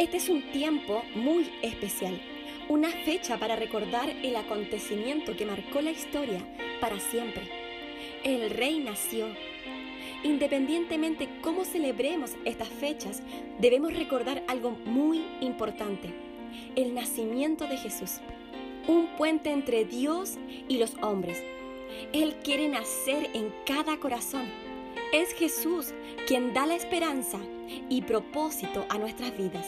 Este es un tiempo muy especial, una fecha para recordar el acontecimiento que marcó la historia para siempre. El rey nació. Independientemente cómo celebremos estas fechas, debemos recordar algo muy importante, el nacimiento de Jesús, un puente entre Dios y los hombres. Él quiere nacer en cada corazón. Es Jesús quien da la esperanza y propósito a nuestras vidas.